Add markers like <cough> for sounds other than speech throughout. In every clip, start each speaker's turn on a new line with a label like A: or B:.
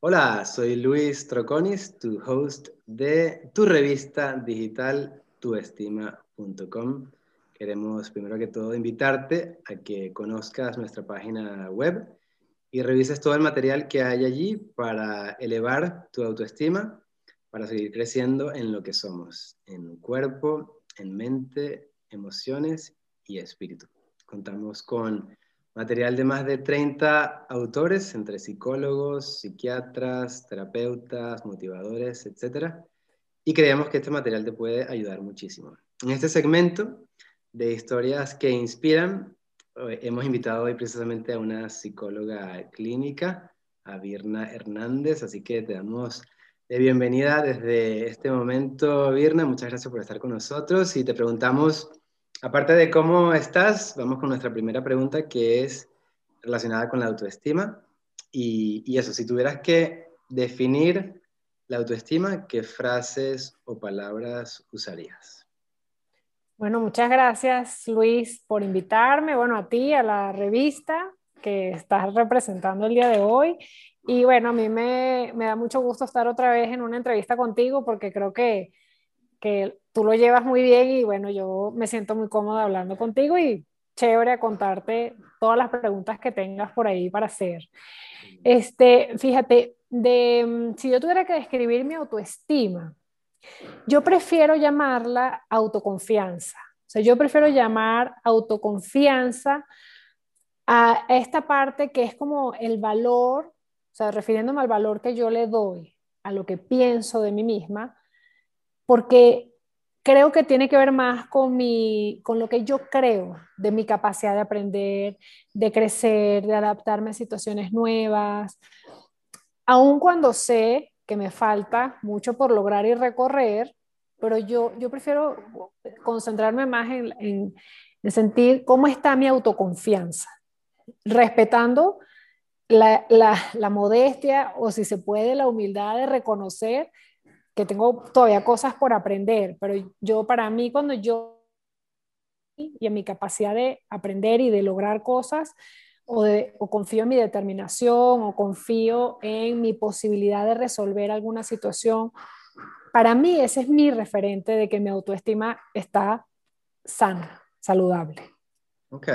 A: Hola, soy Luis Troconis, tu host de tu revista digital tuestima.com. Queremos primero que todo invitarte a que conozcas nuestra página web y revises todo el material que hay allí para elevar tu autoestima, para seguir creciendo en lo que somos, en cuerpo, en mente, emociones y espíritu. Contamos con material de más de 30 autores, entre psicólogos, psiquiatras, terapeutas, motivadores, etc. Y creemos que este material te puede ayudar muchísimo. En este segmento de historias que inspiran, eh, hemos invitado hoy precisamente a una psicóloga clínica, a Virna Hernández, así que te damos de bienvenida desde este momento, Virna. Muchas gracias por estar con nosotros y te preguntamos aparte de cómo estás, vamos con nuestra primera pregunta que es relacionada con la autoestima. Y, eso, si tuvieras que definir la autoestima, ¿qué frases o palabras usarías?
B: Bueno, muchas gracias Luis por invitarme, bueno, a ti, a la revista que estás representando el día de hoy. Y bueno, a mí me, me da mucho gusto estar otra vez en una entrevista contigo porque creo que que tú lo llevas muy bien y bueno, yo me siento muy cómoda hablando contigo y chévere a contarte todas las preguntas que tengas por ahí para hacer. Este, fíjate, de, mm, si yo tuviera que describir mi autoestima, yo prefiero llamarla autoconfianza. O sea, yo prefiero llamar autoconfianza a esta parte que es como el valor, o sea, refiriéndome al valor que yo le doy a lo que pienso de mí misma, porque creo que tiene que ver más con, mi, con lo que yo creo de mi capacidad de aprender, de crecer, de adaptarme a situaciones nuevas, aun cuando sé que me falta mucho por lograr y recorrer, pero yo, yo prefiero concentrarme más en, en, sentir cómo está mi autoconfianza, respetando la, la, la modestia o si se puede la humildad de reconocer que tengo todavía cosas por aprender, pero yo para mí cuando yo y en mi capacidad de aprender y de lograr cosas, o, de, o confío en mi determinación, o confío en mi posibilidad de resolver alguna situación, para mí ese es mi referente de que mi autoestima está sana, saludable.
A: Ok.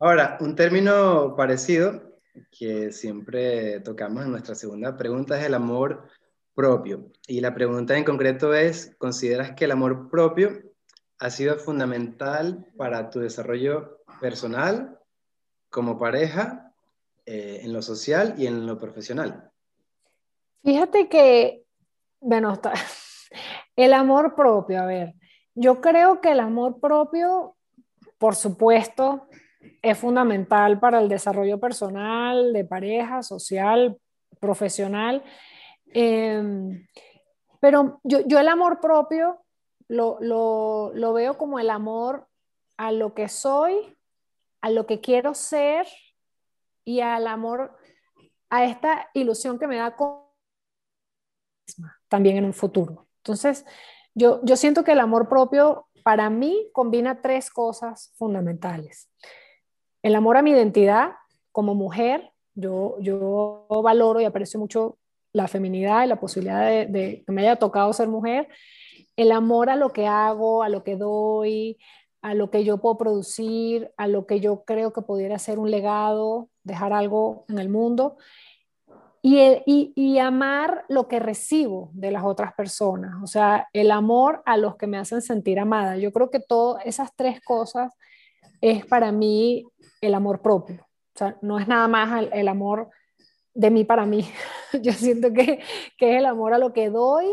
A: Ahora, un término parecido que siempre tocamos en nuestra segunda pregunta es el amor propio. Y la pregunta en concreto es, ¿consideras que el amor propio ha sido fundamental para tu desarrollo personal, como pareja, eh, en lo social y en lo profesional?
B: Fíjate que, bueno, está, <laughs> el amor propio, a ver, yo creo que el amor propio, por supuesto, es fundamental para el desarrollo personal, de pareja, social, profesional. Em, pero yo, yo, el amor propio lo, lo, lo, veo como el amor a lo que soy, a lo que quiero ser y al amor, a esta ilusión que me da también en un futuro. Entonces, yo, yo siento que el amor propio para mí combina tres cosas fundamentales. El amor a mi identidad como mujer, yo, yo valoro y aprecio mucho la feminidad y la posibilidad de, que me haya tocado ser mujer, el amor a lo que hago, a lo que doy, a lo que yo puedo producir, a lo que yo creo que pudiera ser un legado, dejar algo en el mundo. Y, y, y, amar lo que recibo de las otras personas, o sea, el amor a los que me hacen sentir amada. Yo creo que todas esas tres cosas es para mí el amor propio. O sea, no es nada más el, el amor de mí para mí. <laughs> Yo siento que, que, es el amor a lo que doy,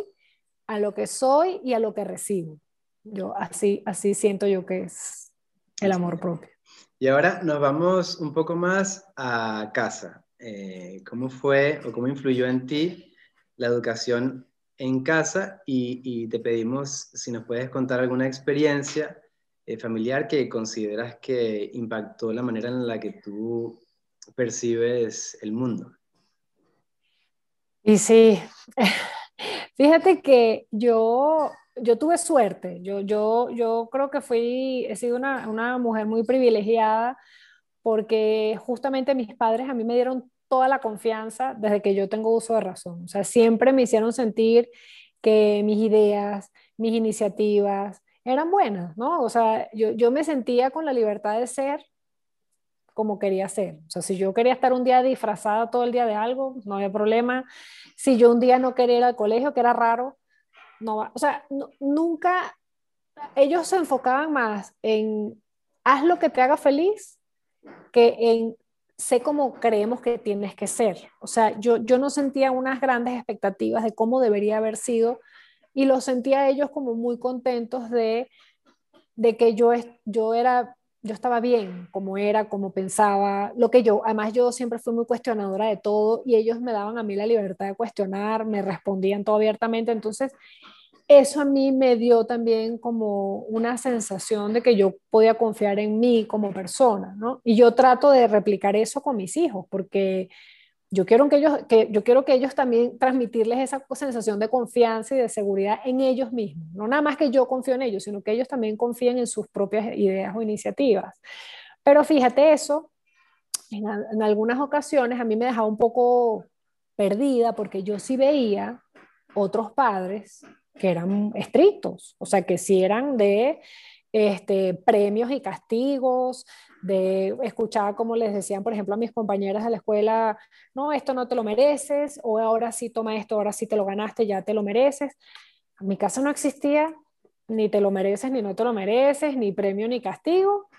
B: a lo que soy y a lo que recibo. Yo así, así siento yo que es el amor propio.
A: Y ahora nos vamos un poco más a casa. Eh, ¿Cómo fue o cómo influyó en ti la educación en casa? Y, y te pedimos si nos puedes contar alguna experiencia eh, familiar que consideras que impactó la manera en la que tú percibes el mundo.
B: Y sí, <laughs> fíjate que yo, yo tuve suerte, yo, yo, yo creo que fui, he sido una, una mujer muy privilegiada porque justamente mis padres a mí me dieron toda la confianza desde que yo tengo uso de razón. O sea, siempre me hicieron sentir que mis ideas, mis iniciativas eran buenas, ¿no? O sea, yo, yo me sentía con la libertad de ser como quería ser. O sea, si yo quería estar un día disfrazada todo el día de algo, no había problema. Si yo un día no quería ir al colegio, que era raro, no va. O sea, nunca, ellos se enfocaban más en haz lo que te haga feliz que en sé cómo creemos que tienes que ser. O sea, yo, yo no sentía unas grandes expectativas de cómo debería haber sido y los sentía ellos como muy contentos de, de que yo, yo era yo estaba bien, como era, como pensaba, lo que yo, además yo siempre fui muy cuestionadora de todo y ellos me daban a mí la libertad de cuestionar, me respondían todo abiertamente, entonces eso a mí me dio también como una sensación de que yo podía confiar en mí como persona, ¿no? Y yo trato de replicar eso con mis hijos, porque yo quiero que ellos, que, yo quiero que ellos también transmitirles esa sensación de confianza y de seguridad en ellos mismos. No nada más que yo confío en ellos, sino que ellos también confíen en sus propias ideas o iniciativas. Pero fíjate eso, en, en algunas ocasiones a mí me dejaba un poco perdida porque yo sí veía otros padres que eran estrictos, o sea, que sí eran de este, premios y castigos, de escuchar como les decían, por ejemplo, a mis compañeras de la escuela, no, esto no te lo mereces, o ahora sí toma esto, ahora sí te lo ganaste, ya te lo mereces. En mi casa no existía ni te lo mereces, ni no te lo mereces, ni premio, ni castigo.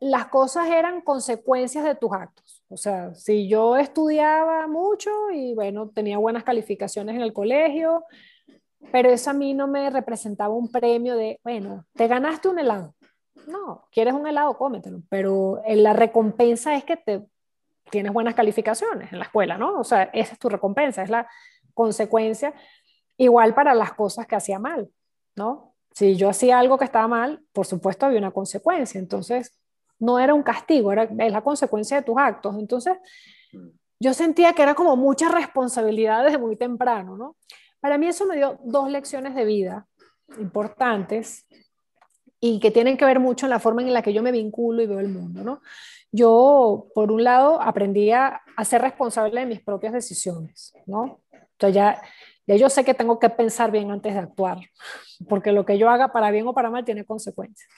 B: Las cosas eran consecuencias de tus actos. O sea, si yo estudiaba mucho y bueno, tenía buenas calificaciones en el colegio, pero eso a mí no me representaba un premio de, bueno, te ganaste un helado. No, quieres un helado, cómetelo, pero la recompensa es que te tienes buenas calificaciones en la escuela, ¿no? O sea, esa es tu recompensa, es la consecuencia. Igual para las cosas que hacía mal, ¿no? Si yo hacía algo que estaba mal, por supuesto había una consecuencia. Entonces, no era un castigo, era es la consecuencia de tus actos. Entonces, yo sentía que era como mucha responsabilidad desde muy temprano, ¿no? Para mí eso me dio dos lecciones de vida importantes y que tienen que ver mucho en la forma en la que yo me vinculo y veo el mundo, ¿no? Yo, por un lado, aprendí a, ser responsable de mis propias decisiones, ¿no? Entonces ya, ya yo sé que tengo que pensar bien antes de actuar, porque lo que yo haga para bien o para mal tiene consecuencias.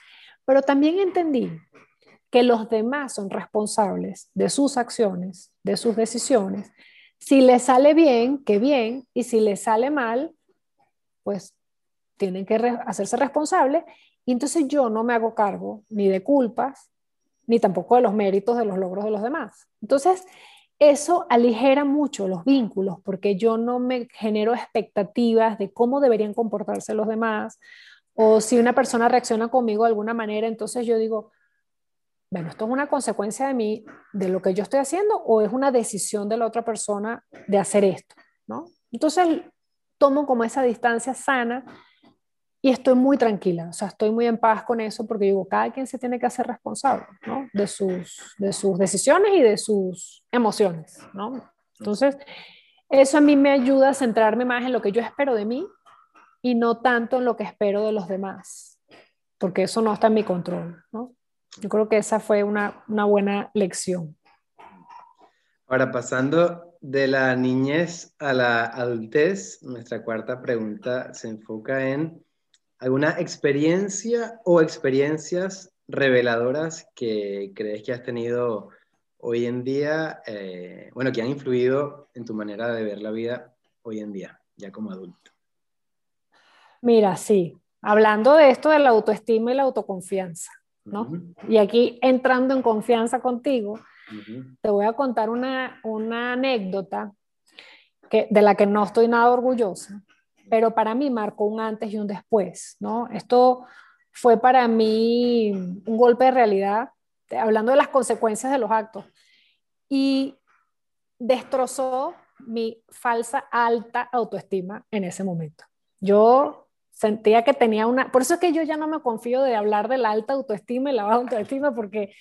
B: Pero también entendí que los demás son responsables de sus acciones, de sus decisiones, si le sale bien, qué bien, y si le sale mal, pues tienen que hacerse responsables. Y entonces yo no me hago cargo ni de culpas, ni tampoco de los méritos de los logros de los demás. Entonces, eso aligera mucho los vínculos porque yo no me genero expectativas de cómo deberían comportarse los demás o si una persona reacciona conmigo de alguna manera, entonces yo digo, bueno, ¿esto es una consecuencia de mí, de lo que yo estoy haciendo, o es una decisión de la otra persona de hacer esto? ¿no? Entonces, tomo como esa distancia sana y estoy muy tranquila, o sea, estoy muy en paz con eso porque digo, cada quien se tiene que hacer responsable ¿no? de, sus, de sus decisiones y de sus emociones. ¿no? Entonces, eso a mí me ayuda a centrarme más en lo que yo espero de mí y no tanto en lo que espero de los demás, porque eso no está en mi control. ¿no? Yo creo que esa fue una, una buena lección.
A: Ahora, pasando de la niñez a la adultez, nuestra cuarta pregunta se enfoca en alguna experiencia o experiencias reveladoras que crees que has tenido hoy en día, eh, bueno, que han influido en tu manera de ver la vida hoy en día, ya como adulto.
B: Mira, sí, hablando de esto de la autoestima y la autoconfianza. ¿No? Y aquí entrando en confianza contigo, te voy a contar una, una anécdota que, de la que no estoy nada orgullosa, pero para mí marcó un antes y un después, ¿no? Esto fue para mí un golpe de realidad, hablando de las consecuencias de los actos, y destrozó mi falsa alta autoestima en ese momento. Yo sentía que tenía una, por eso es que yo ya no me confío de hablar de la alta autoestima y la baja autoestima, porque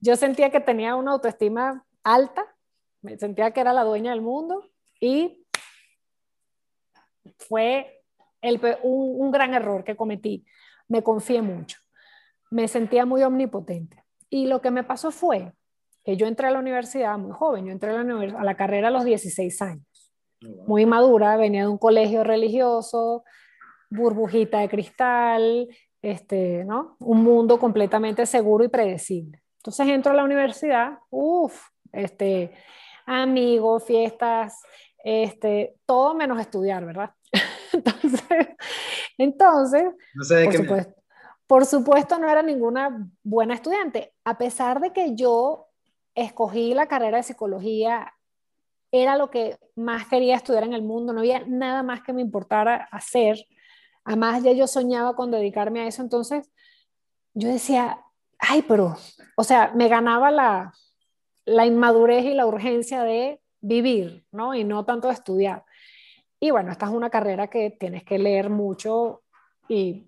B: yo sentía que tenía una autoestima alta, me sentía que era la dueña del mundo y fue el, un, un gran error que cometí. Me confié mucho, me sentía muy omnipotente. Y lo que me pasó fue que yo entré a la universidad muy joven, yo entré a la, a la carrera a los 16 años, oh, muy madura, venía de un colegio religioso, burbujita de cristal, este, ¿no? Un mundo completamente seguro y predecible. Entonces entro a la universidad, uff, este, amigos, fiestas, este, todo menos estudiar, ¿verdad? <laughs> entonces, entonces por, supuesto, por supuesto no era ninguna buena estudiante, a pesar de que yo escogí la carrera de psicología, era lo que más quería estudiar en el mundo, no había nada más que me importara hacer. Además, ya yo soñaba con dedicarme a eso, entonces yo decía, ay, pero, o sea, me ganaba la, la inmadurez y la urgencia de vivir, ¿no? Y no tanto de estudiar. Y bueno, esta es una carrera que tienes que leer mucho y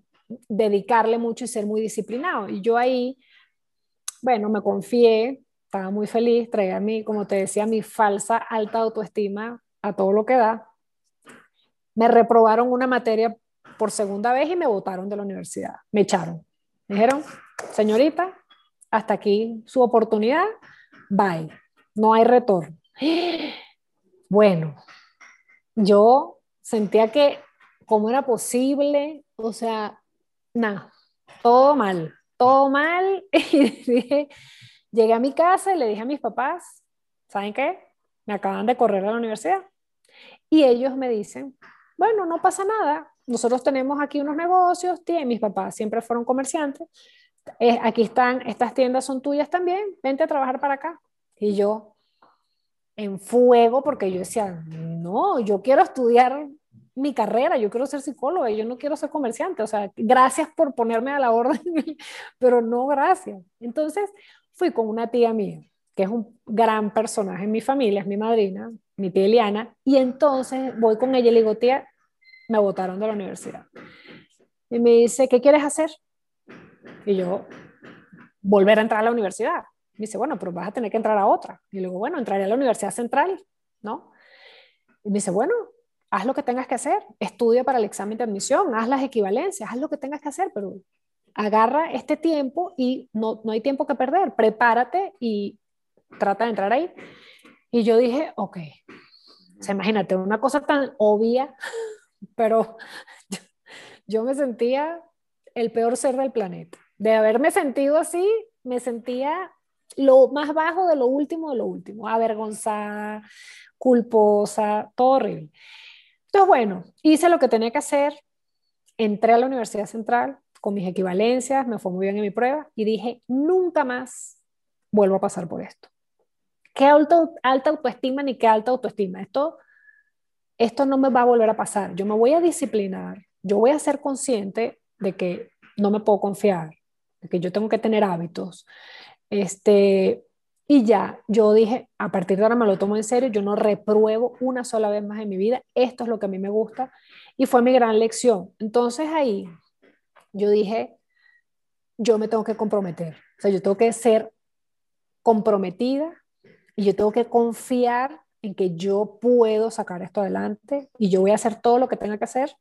B: dedicarle mucho y ser muy disciplinado. Y yo ahí, bueno, me confié, estaba muy feliz, traía mi, como te decía, mi falsa alta autoestima a todo lo que da. Me reprobaron una materia por segunda vez y me votaron de la universidad. Me echaron. Me dijeron, señorita, hasta aquí su oportunidad, bye. No hay retorno. Bueno, yo sentía que, ¿cómo era posible? O sea, nada, todo mal, todo mal. <laughs> Y dije, llegué a mi casa y le dije a mis papás, ¿saben qué? Me acaban de correr a la universidad. Y ellos me dicen, bueno, no pasa nada, nosotros tenemos aquí unos negocios, mis papás siempre fueron comerciantes, eh, aquí están, estas tiendas son tuyas también, vente a trabajar para acá. Y yo, en fuego, porque yo decía, no, yo quiero estudiar mi carrera, yo quiero ser psicóloga, yo no quiero ser comerciante, o sea, gracias por ponerme a la orden, <laughs> pero no gracias. Entonces fui con una tía mía, que es un gran personaje en mi familia, es mi madrina, mi tía Eliana, y entonces voy con ella y le digo, tía, me votaron de la universidad. Y me dice, ¿qué quieres hacer? Y yo, volver a entrar a la universidad. Me dice, bueno, pero vas a tener que entrar a otra. Y le digo, bueno, entraré a la Universidad Central, ¿no? Y me dice, bueno, haz lo que tengas que hacer, estudia para el examen de admisión, haz las equivalencias, haz lo que tengas que hacer, pero agarra este tiempo y no, no hay tiempo que perder, prepárate y trata de entrar ahí. Y yo dije, ok, o imagínate, una cosa tan obvia, pero <laughs> yo, me sentía el peor ser del planeta. De haberme sentido así, me sentía lo más bajo de lo último de lo último, avergonzada, culposa, todo horrible. Entonces, bueno, hice lo que tenía que hacer, entré a la Universidad Central con mis equivalencias, me fue muy bien en mi prueba y dije, nunca más vuelvo a pasar por esto. Qué alta, alta autoestima ni qué alta autoestima. Esto, esto no me va a volver a pasar. Yo me voy a disciplinar, yo voy a ser consciente de que no me puedo confiar, de que yo tengo que tener hábitos, este, y ya, yo dije, a partir de ahora me lo tomo en serio, yo no repruebo una sola vez más en mi vida, esto es lo que a mí me gusta. Y fue mi gran lección. Entonces ahí yo dije, yo me tengo que comprometer, o sea, yo tengo que ser comprometida y yo tengo que confiar en que yo puedo sacar esto adelante y yo voy a hacer todo lo que tenga que hacer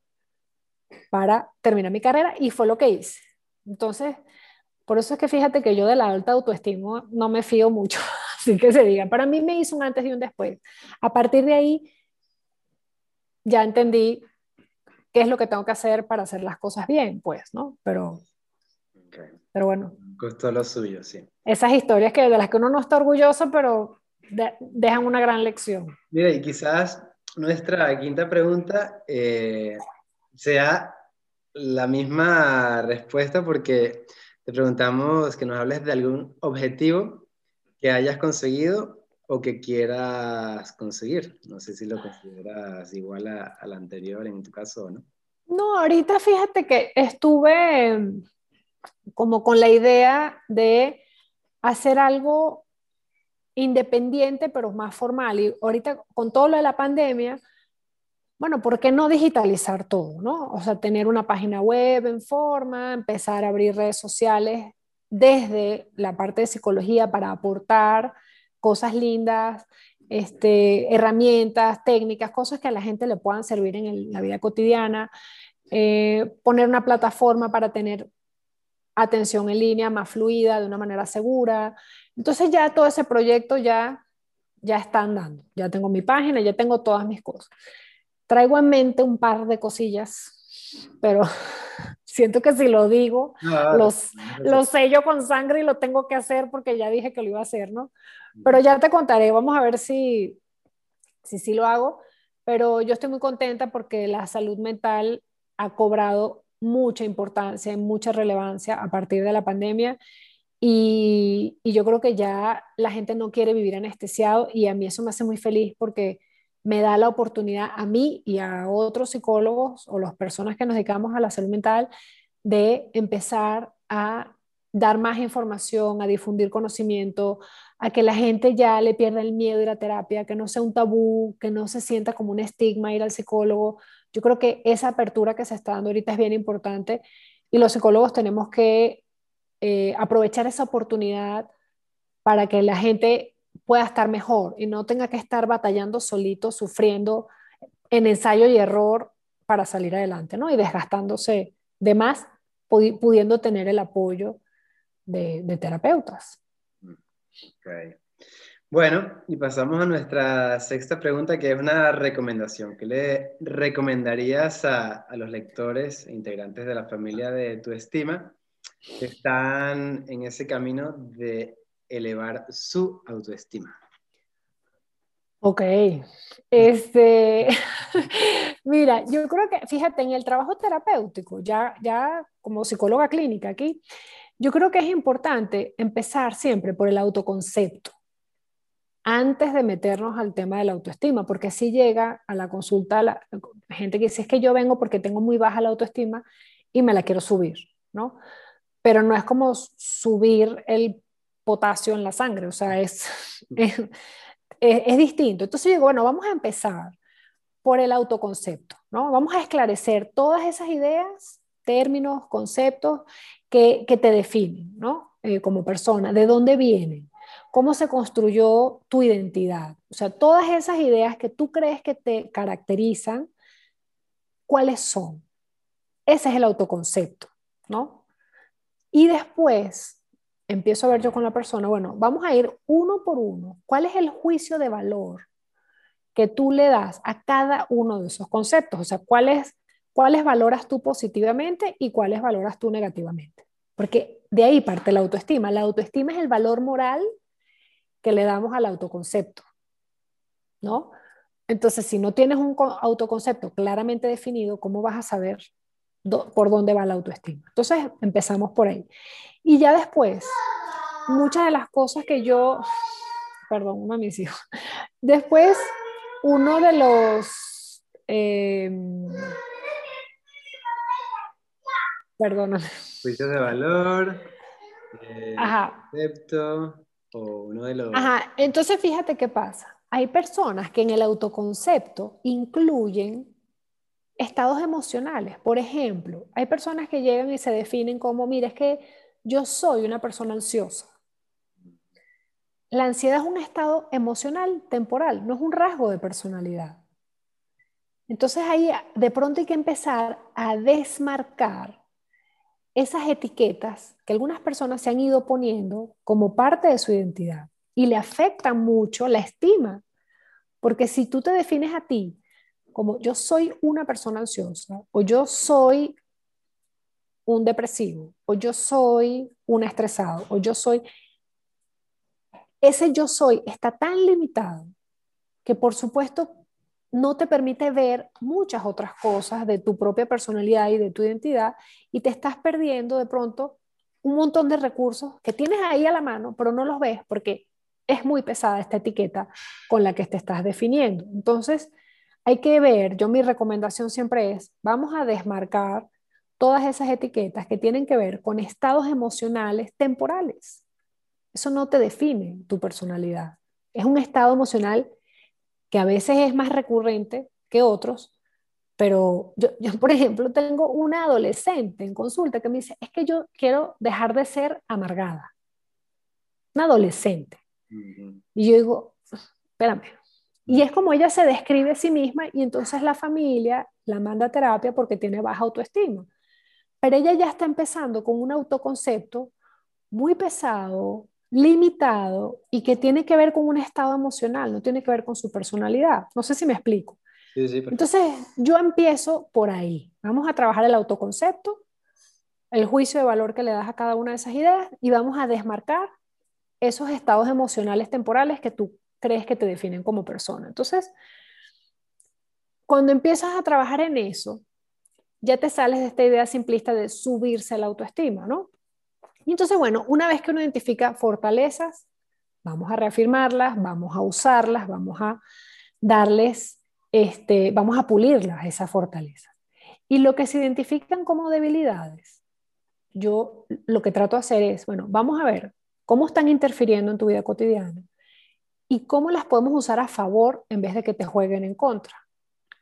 B: para terminar mi carrera y fue lo que hice. Entonces, por eso es que fíjate que yo de la alta autoestima no me fío mucho, <laughs> así que se diga. Para mí me hizo un antes y un después. A partir de ahí ya entendí qué es lo que tengo que hacer para hacer las cosas bien, pues, ¿no? Pero, pero bueno.
A: Costó lo suyo, sí.
B: Esas historias que, de las que uno no está orgulloso, pero dejan una gran lección.
A: Mira, y quizás nuestra quinta pregunta eh, sea la misma respuesta porque te preguntamos que nos hables de algún objetivo que hayas conseguido o que quieras conseguir. No sé si lo consideras igual al anterior en tu caso o no.
B: No, ahorita fíjate que estuve como con la idea de hacer algo independiente pero más formal. Y ahorita con todo lo de la pandemia, bueno, ¿por qué no digitalizar todo? ¿no? O sea, tener una página web en forma, empezar a abrir redes sociales desde la parte de psicología para aportar cosas lindas, este, herramientas, técnicas, cosas que a la gente le puedan servir en la vida cotidiana, eh, poner una plataforma para tener atención en línea más fluida, de una manera segura. Entonces ya todo ese proyecto ya, ya está andando. Ya tengo mi página, ya tengo todas mis cosas. Traigo en mente un par de cosillas, pero <laughs> siento que si lo digo, los, lo sello con sangre y lo tengo que hacer porque ya dije que lo iba a hacer, ¿no? Pero ya te contaré, vamos a ver si si sí lo hago, pero yo estoy muy contenta porque la salud mental ha cobrado mucha importancia y mucha relevancia a partir de la pandemia y, y, yo creo que ya la gente no quiere vivir anestesiado y a mí eso me hace muy feliz porque me da la oportunidad a mí y a otros psicólogos o las personas que nos dedicamos a la salud mental de empezar a dar más información, a difundir conocimiento, a que la gente ya le pierda el miedo a ir a terapia, que no sea un tabú, que no se sienta como un estigma ir al psicólogo. Yo creo que esa apertura que se está dando ahorita es bien importante y los psicólogos tenemos que eh, aprovechar esa oportunidad para que la gente pueda estar mejor y no tenga que estar batallando solito, sufriendo en ensayo y error para salir adelante, ¿no? Y desgastándose de más, pudiendo tener el apoyo de, terapeutas.
A: Bueno, y pasamos a nuestra sexta pregunta, que es una recomendación. ¿Qué le recomendarías a, los lectores e integrantes de la familia de Tu Estima están en ese camino de elevar su autoestima?
B: Ok, este, <laughs> mira, yo creo que, fíjate, en el trabajo terapéutico, ya, ya como psicóloga clínica aquí, yo creo que es importante empezar siempre por el autoconcepto antes de meternos al tema de la autoestima, porque así llega a la consulta la gente que dice es que yo vengo porque tengo muy baja la autoestima y me la quiero subir, ¿no? Pero no es como subir el potasio en la sangre, o sea, <laughs> es, es, es distinto. Entonces digo, bueno, vamos a empezar por el autoconcepto, ¿no? Vamos a esclarecer todas esas ideas, términos, conceptos que, te definen, ¿no? Eh, como persona, de dónde vienen, cómo se construyó tu identidad. O sea, todas esas ideas que tú crees que te caracterizan, ¿cuáles son? Ese es el autoconcepto, ¿no? Y después empiezo a ver yo con la persona, bueno, vamos a ir uno por uno. ¿Cuál es el juicio de valor que tú le das a cada uno de esos conceptos? O sea, ¿cuáles, cuáles valoras tú positivamente y cuáles valoras tú negativamente? Porque de ahí parte la autoestima. La autoestima es el valor moral que le damos al autoconcepto, ¿no? Entonces, si no tienes un autoconcepto claramente definido, ¿cómo vas a saber por dónde va la autoestima? Entonces, empezamos por ahí. Y ya después, muchas de las cosas que yo, perdón, uno de mis hijos, <laughs> después, uno de los... Eh, Perdóname.
A: Juicios de valor, eh, concepto, o uno de los...
B: Ajá, entonces fíjate qué pasa. Hay personas que en el autoconcepto incluyen estados emocionales. Por ejemplo, hay personas que llegan y se definen como, mira, es que yo soy una persona ansiosa. La ansiedad es un estado emocional temporal, no es un rasgo de personalidad. Entonces ahí de pronto hay que empezar a desmarcar esas etiquetas que algunas personas se han ido poniendo como parte de su identidad y le afectan mucho la estima. Porque si tú te defines a ti como yo soy una persona ansiosa o yo soy un depresivo o yo soy un estresado o yo soy, ese yo soy está tan limitado que por supuesto no te permite ver muchas otras cosas de tu propia personalidad y de tu identidad y te estás perdiendo de pronto un montón de recursos que tienes ahí a la mano, pero no los ves porque es muy pesada esta etiqueta con la que te estás definiendo. Entonces, hay que ver, yo mi recomendación siempre es, vamos a desmarcar todas esas etiquetas que tienen que ver con estados emocionales temporales. Eso no te define tu personalidad. Es un estado emocional que a veces es más recurrente que otros, pero yo, por ejemplo, tengo una adolescente en consulta que me dice, es que yo quiero dejar de ser amargada. Una adolescente. Y yo digo, espérame. Y es como ella se describe a sí misma y entonces la familia la manda a terapia porque tiene baja autoestima. pero ella ya está empezando con un autoconcepto muy pesado, limitado y que tiene que ver con un estado emocional, no tiene que ver con su personalidad. No sé si me explico. Entonces, yo empiezo por ahí. Vamos a trabajar el autoconcepto, el juicio de valor que le das a cada una de esas ideas y vamos a desmarcar esos estados emocionales temporales que tú crees que te definen como persona. Entonces, cuando empiezas a trabajar en eso, ya te sales de esta idea simplista de subirse la autoestima, ¿no? Y entonces, bueno, una vez que uno identifica fortalezas, vamos a reafirmarlas, vamos a usarlas, vamos a darles, este, vamos a pulirlas, esas fortalezas. Y lo que se identifican como debilidades, yo lo que trato de hacer es, bueno, vamos a ver cómo están interfiriendo en tu vida cotidiana y cómo las podemos usar a favor en vez de que te jueguen en contra,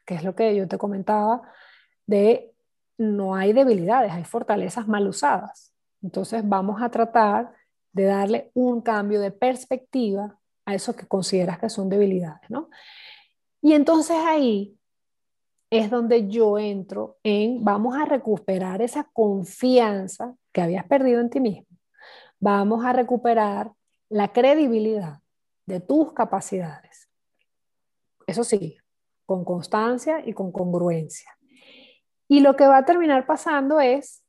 B: que es lo que yo te comentaba de no hay debilidades, hay fortalezas mal usadas. Entonces vamos a tratar de darle un cambio de perspectiva a eso que consideras que son debilidades, ¿no? Y entonces ahí es donde yo entro en, vamos a recuperar esa confianza que habías perdido en ti mismo. Vamos a recuperar la credibilidad de tus capacidades. Eso sí, con constancia y con congruencia. Y lo que va a terminar pasando es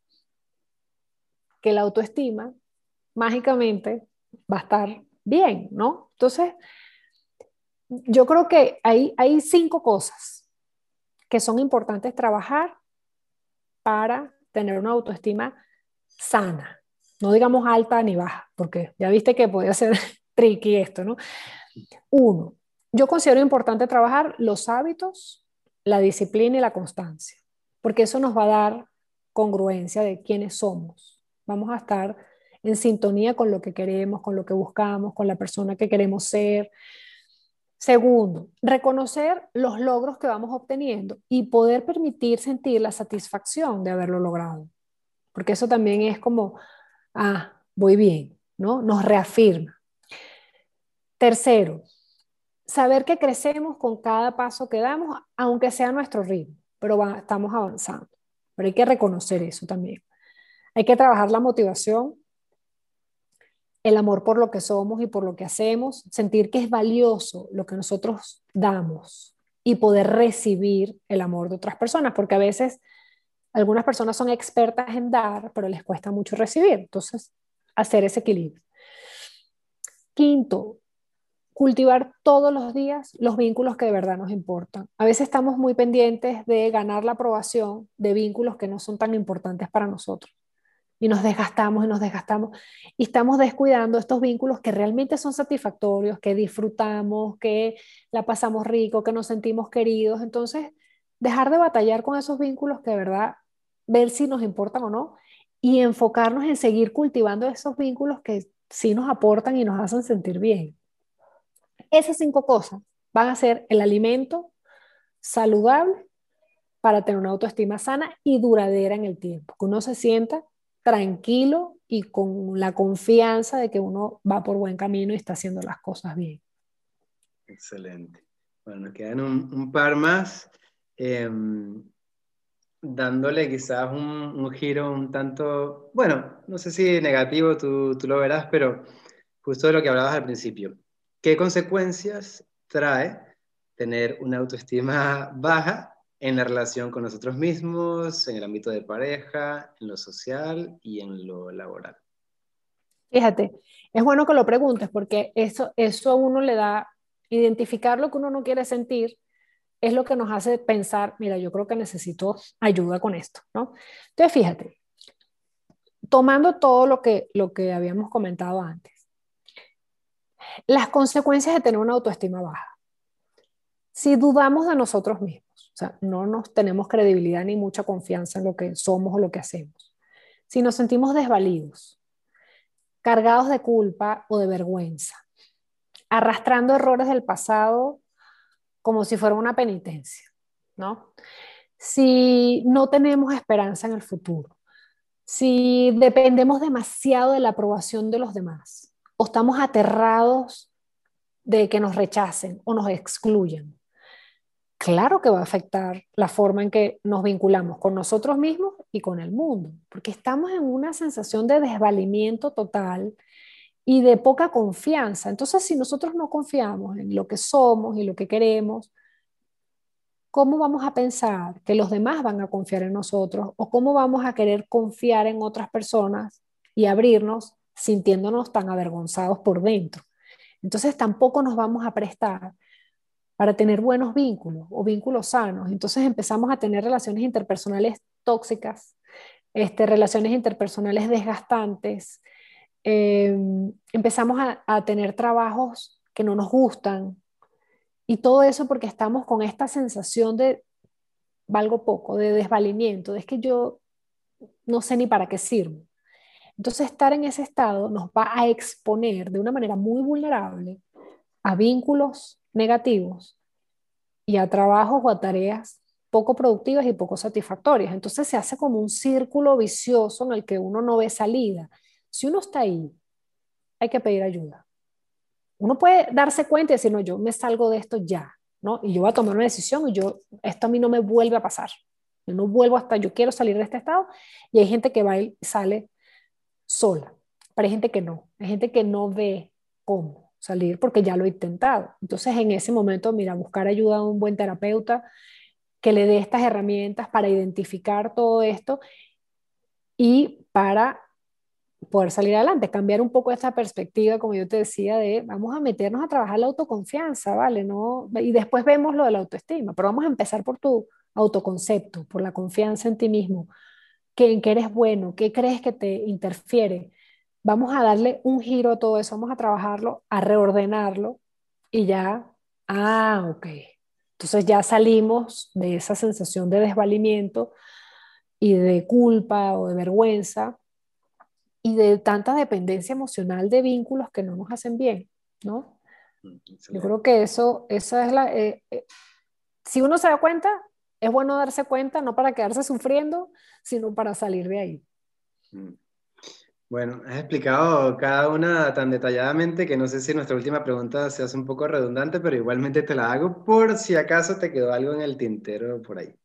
B: que la autoestima mágicamente va a estar bien, ¿no? Entonces, yo creo que hay, hay cinco cosas que son importantes trabajar para tener una autoestima sana, no digamos alta ni baja, porque ya viste que podía ser tricky esto, ¿no? Uno, yo considero importante trabajar los hábitos, la disciplina y la constancia, porque eso nos va a dar congruencia de quiénes somos Vamos a estar en sintonía con lo que queremos, con lo que buscamos, con la persona que queremos ser. Segundo, reconocer los logros que vamos obteniendo y poder permitir sentir la satisfacción de haberlo logrado. Porque eso también es como, ah, voy bien, ¿no? Nos reafirma. Tercero, saber que crecemos con cada paso que damos, aunque sea nuestro ritmo, pero estamos avanzando. Pero hay que reconocer eso también. Hay que trabajar la motivación, el amor por lo que somos y por lo que hacemos, sentir que es valioso lo que nosotros damos y poder recibir el amor de otras personas, porque a veces algunas personas son expertas en dar, pero les cuesta mucho recibir. Entonces, hacer ese equilibrio. Quinto, cultivar todos los días los vínculos que de verdad nos importan. A veces estamos muy pendientes de ganar la aprobación de vínculos que no son tan importantes para nosotros y nos desgastamos y nos desgastamos y estamos descuidando estos vínculos que realmente son satisfactorios, que disfrutamos, que la pasamos rico, que nos sentimos queridos. Entonces, dejar de batallar con esos vínculos que de verdad ver si nos importan o no y enfocarnos en seguir cultivando esos vínculos que sí nos aportan y nos hacen sentir bien. Esas cinco cosas van a ser el alimento saludable para tener una autoestima sana y duradera en el tiempo, que uno se sienta tranquilo y con la confianza de que uno va por buen camino y está haciendo las cosas bien.
A: Excelente. Bueno, nos quedan un, par más, em, dándole quizás un, giro un tanto, bueno, no sé si negativo, tú, tú lo verás, pero justo de lo que hablabas al principio. ¿Qué consecuencias trae tener una autoestima baja en la relación con nosotros mismos, en el ámbito de pareja, en lo social y en lo laboral.
B: Fíjate, es bueno que lo preguntes porque eso, eso a uno le da, identificar lo que uno no quiere sentir, es lo que nos hace pensar, mira, yo creo que necesito ayuda con esto, ¿no? Entonces, fíjate, tomando todo lo que, lo que habíamos comentado antes, las consecuencias de tener una autoestima baja. Si dudamos de nosotros mismos, o sea, no nos tenemos credibilidad ni mucha confianza en lo que somos o lo que hacemos. Si nos sentimos desvalidos, cargados de culpa o de vergüenza, arrastrando errores del pasado como si fuera una penitencia, ¿no? Si no tenemos esperanza en el futuro, si dependemos demasiado de la aprobación de los demás, o estamos aterrados de que nos rechacen o nos excluyan, claro que va a afectar la forma en que nos vinculamos con nosotros mismos y con el mundo, porque estamos en una sensación de desvalimiento total y de poca confianza. Entonces, si nosotros no confiamos en lo que somos y lo que queremos, ¿cómo vamos a pensar que los demás van a confiar en nosotros? ¿O cómo vamos a querer confiar en otras personas y abrirnos sintiéndonos tan avergonzados por dentro? Entonces, tampoco nos vamos a prestar para tener buenos vínculos o vínculos sanos. Entonces empezamos a tener relaciones interpersonales tóxicas, este, relaciones interpersonales desgastantes, em, empezamos a, a tener trabajos que no nos gustan y todo eso porque estamos con esta sensación de valgo poco, de desvalimiento, de es que yo no sé ni para qué sirvo. Entonces estar en ese estado nos va a exponer de una manera muy vulnerable a vínculos negativos y a trabajos o a tareas poco productivas y poco satisfactorias. Entonces se hace como un círculo vicioso en el que uno no ve salida. Si uno está ahí, hay que pedir ayuda. Uno puede darse cuenta y decir, no, yo me salgo de esto ya, ¿no? Y yo voy a tomar una decisión y yo, esto a mí no me vuelve a pasar. Yo no vuelvo hasta, yo quiero salir de este estado. Y hay gente que va y sale sola, pero hay gente que no. Hay gente que no ve cómo salir porque ya lo he intentado. Entonces, en ese momento, mira, buscar ayuda a un buen terapeuta que le dé estas herramientas para identificar todo esto y para poder salir adelante, cambiar un poco esta perspectiva, como yo te decía, de vamos a meternos a trabajar la autoconfianza, ¿vale? ¿No? Y después vemos lo de la autoestima, pero vamos a empezar por tu autoconcepto, por la confianza en ti mismo, que, en que eres bueno, qué crees que te interfiere, vamos a darle un giro a todo eso, vamos a trabajarlo, a reordenarlo y ya, ah, ok. Entonces ya salimos de esa sensación de desvalimiento y de culpa o de vergüenza y de tanta dependencia emocional de vínculos que no nos hacen bien, ¿no? Mm, Yo creo que eso, esa es la... Eh, eh, si uno se da cuenta, es bueno darse cuenta, no para quedarse sufriendo, sino para salir de ahí. Mm.
A: Bueno, has explicado cada una tan detalladamente que no sé si nuestra última pregunta se hace un poco redundante, pero igualmente te la hago por si acaso te quedó algo en el tintero por ahí.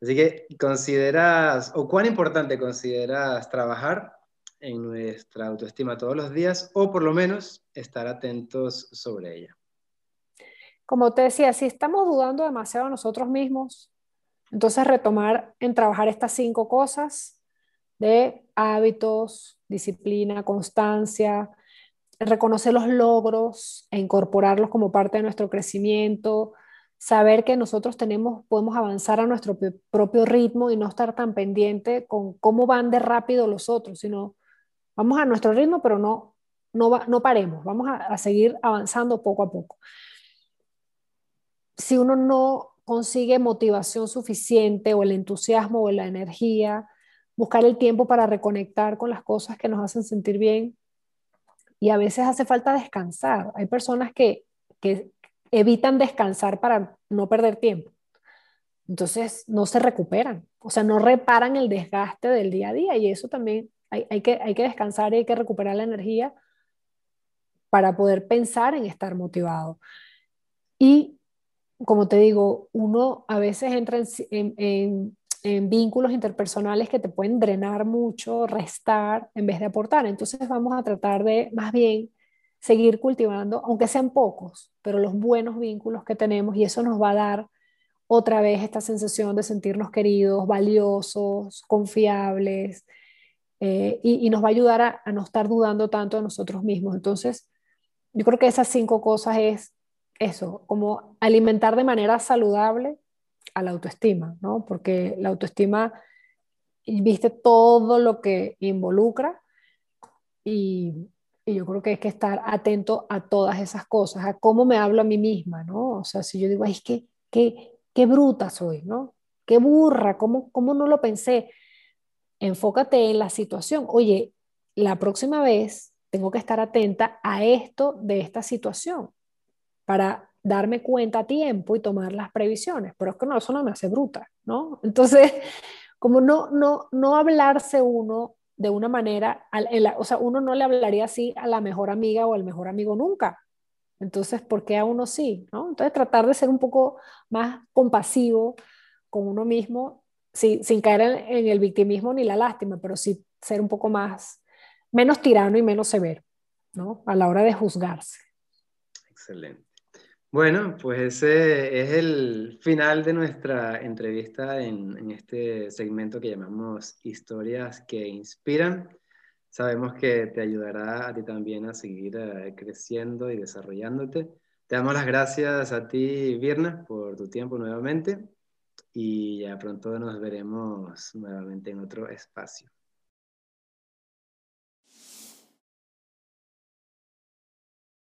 A: Así que consideras, o cuán importante consideras trabajar en nuestra autoestima todos los días, o por lo menos estar atentos sobre ella.
B: Como te decía, si estamos dudando demasiado de nosotros mismos, entonces retomar en trabajar estas cinco cosas de hábitos, disciplina, constancia, reconocer los logros e incorporarlos como parte de nuestro crecimiento, saber que nosotros tenemos, podemos avanzar a nuestro propio ritmo y no estar tan pendiente con cómo van de rápido los otros, sino vamos a nuestro ritmo, pero no, no, no paremos, vamos a, a seguir avanzando poco a poco. Si uno no consigue motivación suficiente o el entusiasmo o la energía, buscar el tiempo para reconectar con las cosas que nos hacen sentir bien. Y a veces hace falta descansar. Hay personas que, que evitan descansar para no perder tiempo. Entonces no se recuperan, o sea, no reparan el desgaste del día a día y eso también hay, hay, que, hay que descansar y hay que recuperar la energía para poder pensar en estar motivado. Y como te digo, uno a veces entra en, en, vínculos interpersonales que te pueden drenar mucho, restar, en vez de aportar. Entonces vamos a tratar de más bien seguir cultivando, aunque sean pocos, pero los buenos vínculos que tenemos y eso nos va a dar otra vez esta sensación de sentirnos queridos, valiosos, confiables eh, y, nos va a ayudar a, a no estar dudando tanto de nosotros mismos. Entonces, yo creo que esas cinco cosas es eso, como alimentar de manera saludable a la autoestima, ¿no? Porque la autoestima, viste todo lo que involucra y, yo creo que hay que estar atento a todas esas cosas, a cómo me hablo a mí misma, ¿no? O sea, si yo digo, Ay, es que qué, qué bruta soy, ¿no? Qué burra, ¿cómo, ¿cómo no lo pensé? Enfócate en la situación. Oye, la próxima vez tengo que estar atenta a esto de esta situación para darme cuenta a tiempo y tomar las previsiones, pero es que no, eso no me hace bruta, ¿no? Entonces, <laughs> como no, no, no hablarse uno de una manera, o sea, uno no le hablaría así a la mejor amiga o al mejor amigo nunca. Entonces, ¿por qué a uno sí? ¿no? Entonces, tratar de ser un poco más compasivo con uno mismo sin, sin caer en, el victimismo ni la lástima, pero sí ser un poco más, menos tirano y menos severo, ¿no? A la hora de juzgarse.
A: Excelente. Bueno, pues ese es el final de nuestra entrevista en, este segmento que llamamos Historias que Inspiran. Sabemos que te ayudará a ti también a seguir eh, creciendo y desarrollándote. Te damos las gracias a ti, Virna, por tu tiempo nuevamente y ya pronto nos veremos nuevamente en otro espacio.